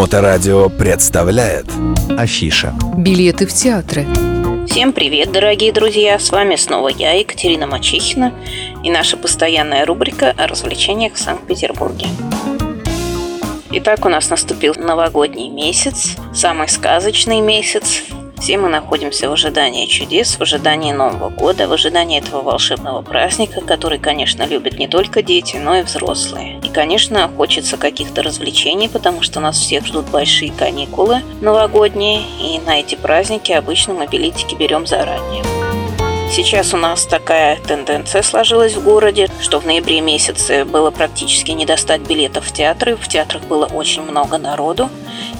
Моторадио представляет Афиша. Билеты в театры. Всем привет, дорогие друзья! С вами снова я, Екатерина Мачихина, и наша постоянная рубрика о развлечениях в Санкт-Петербурге. Итак, у нас наступил новогодний месяц, самый сказочный месяц, все мы находимся в ожидании чудес, в ожидании Нового года, в ожидании этого волшебного праздника, который, конечно, любят не только дети, но и взрослые. Конечно, хочется каких-то развлечений, потому что нас всех ждут большие каникулы новогодние, и на эти праздники обычно мы билетики берем заранее. Сейчас у нас такая тенденция сложилась в городе, что в ноябре месяце было практически не достать билетов в театры. В театрах было очень много народу.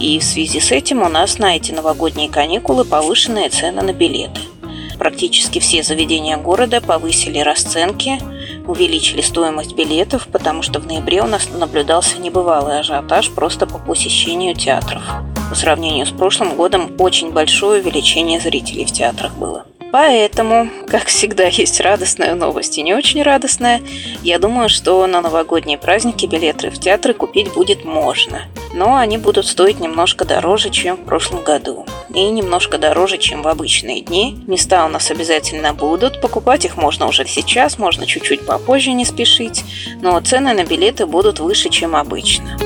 И в связи с этим у нас на эти новогодние каникулы повышенные цены на билеты. Практически все заведения города повысили расценки, увеличили стоимость билетов, потому что в ноябре у нас наблюдался небывалый ажиотаж просто по посещению театров. По сравнению с прошлым годом очень большое увеличение зрителей в театрах было. Поэтому, как всегда, есть радостная новость и не очень радостная. Я думаю, что на новогодние праздники билеты в театры купить будет можно. Но они будут стоить немножко дороже, чем в прошлом году. И немножко дороже, чем в обычные дни. Места у нас обязательно будут. Покупать их можно уже сейчас, можно чуть-чуть попозже не спешить. Но цены на билеты будут выше, чем обычно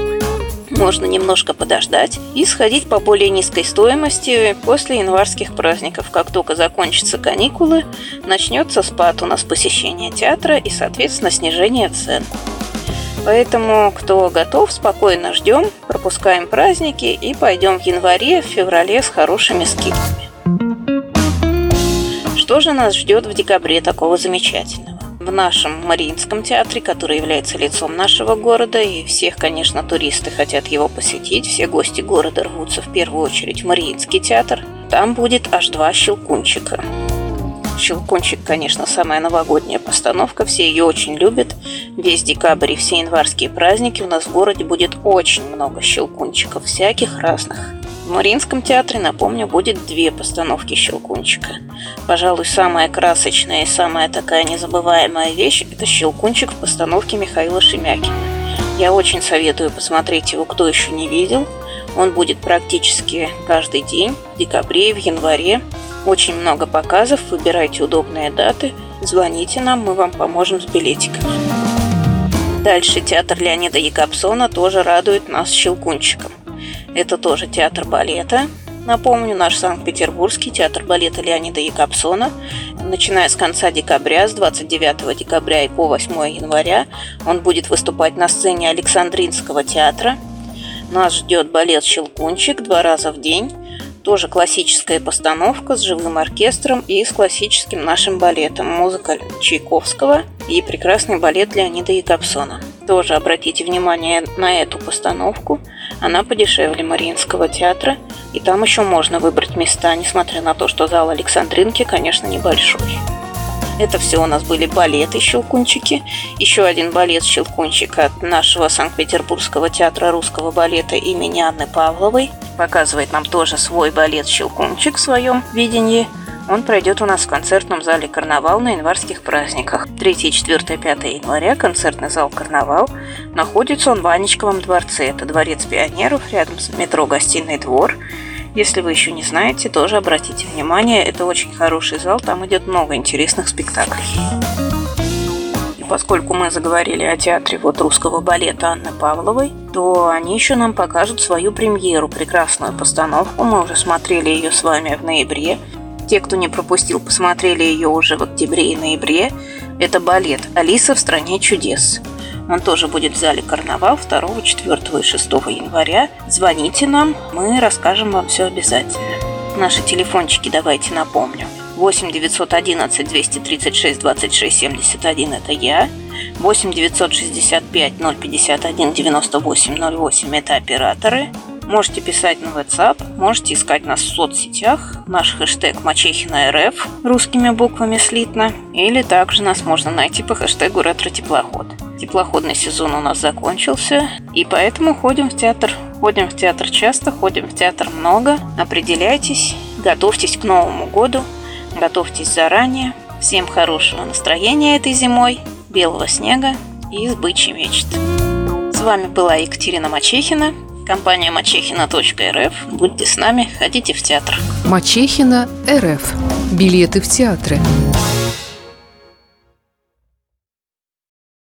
можно немножко подождать и сходить по более низкой стоимости после январских праздников. Как только закончатся каникулы, начнется спад у нас посещения театра и, соответственно, снижение цен. Поэтому, кто готов, спокойно ждем, пропускаем праздники и пойдем в январе, в феврале с хорошими скидками. Что же нас ждет в декабре такого замечательного? в нашем Мариинском театре, который является лицом нашего города, и всех, конечно, туристы хотят его посетить, все гости города рвутся в первую очередь в Мариинский театр. Там будет аж два щелкунчика. Щелкунчик, конечно, самая новогодняя постановка, все ее очень любят. Весь декабрь и все январские праздники у нас в городе будет очень много щелкунчиков всяких разных. В Мариинском театре, напомню, будет две постановки «Щелкунчика». Пожалуй, самая красочная и самая такая незабываемая вещь – это «Щелкунчик» в постановке Михаила Шемякина. Я очень советую посмотреть его, кто еще не видел. Он будет практически каждый день, в декабре и в январе. Очень много показов, выбирайте удобные даты, звоните нам, мы вам поможем с билетиками. Дальше театр Леонида Якобсона тоже радует нас щелкунчиком. Это тоже театр балета. Напомню, наш Санкт-Петербургский театр балета Леонида Якобсона. Начиная с конца декабря, с 29 декабря и по 8 января, он будет выступать на сцене Александринского театра. Нас ждет балет «Щелкунчик» два раза в день. Тоже классическая постановка с живым оркестром и с классическим нашим балетом. Музыка Чайковского и прекрасный балет Леонида Якобсона. Тоже обратите внимание на эту постановку. Она подешевле Мариинского театра. И там еще можно выбрать места, несмотря на то, что зал Александринки, конечно, небольшой. Это все у нас были балеты «Щелкунчики». Еще один балет «Щелкунчик» от нашего Санкт-Петербургского театра русского балета имени Анны Павловой. Показывает нам тоже свой балет «Щелкунчик» в своем видении – он пройдет у нас в концертном зале «Карнавал» на январских праздниках. 3, 4, 5 января концертный зал «Карнавал» находится он в Анечковом дворце. Это дворец пионеров рядом с метро «Гостиный двор». Если вы еще не знаете, тоже обратите внимание, это очень хороший зал, там идет много интересных спектаклей. И поскольку мы заговорили о театре вот русского балета Анны Павловой, то они еще нам покажут свою премьеру, прекрасную постановку. Мы уже смотрели ее с вами в ноябре. Те, кто не пропустил, посмотрели ее уже в октябре и ноябре. Это балет «Алиса в стране чудес». Он тоже будет в зале «Карнавал» 2, 4 и 6 января. Звоните нам, мы расскажем вам все обязательно. Наши телефончики давайте напомню. 8 911 236 26 71 это я. 8 965 051 98 08 это операторы. Можете писать на WhatsApp, можете искать нас в соцсетях, наш хэштег Мачехина РФ русскими буквами слитно, или также нас можно найти по хэштегу ретро-теплоход. Теплоходный сезон у нас закончился, и поэтому ходим в театр. Ходим в театр часто, ходим в театр много. Определяйтесь, готовьтесь к Новому году, готовьтесь заранее. Всем хорошего настроения этой зимой, белого снега и бычьей мечт. С вами была Екатерина Мачехина. Компания мачехина.рф. Будьте с нами, ходите в театр. Мачехина РФ. Билеты в театры.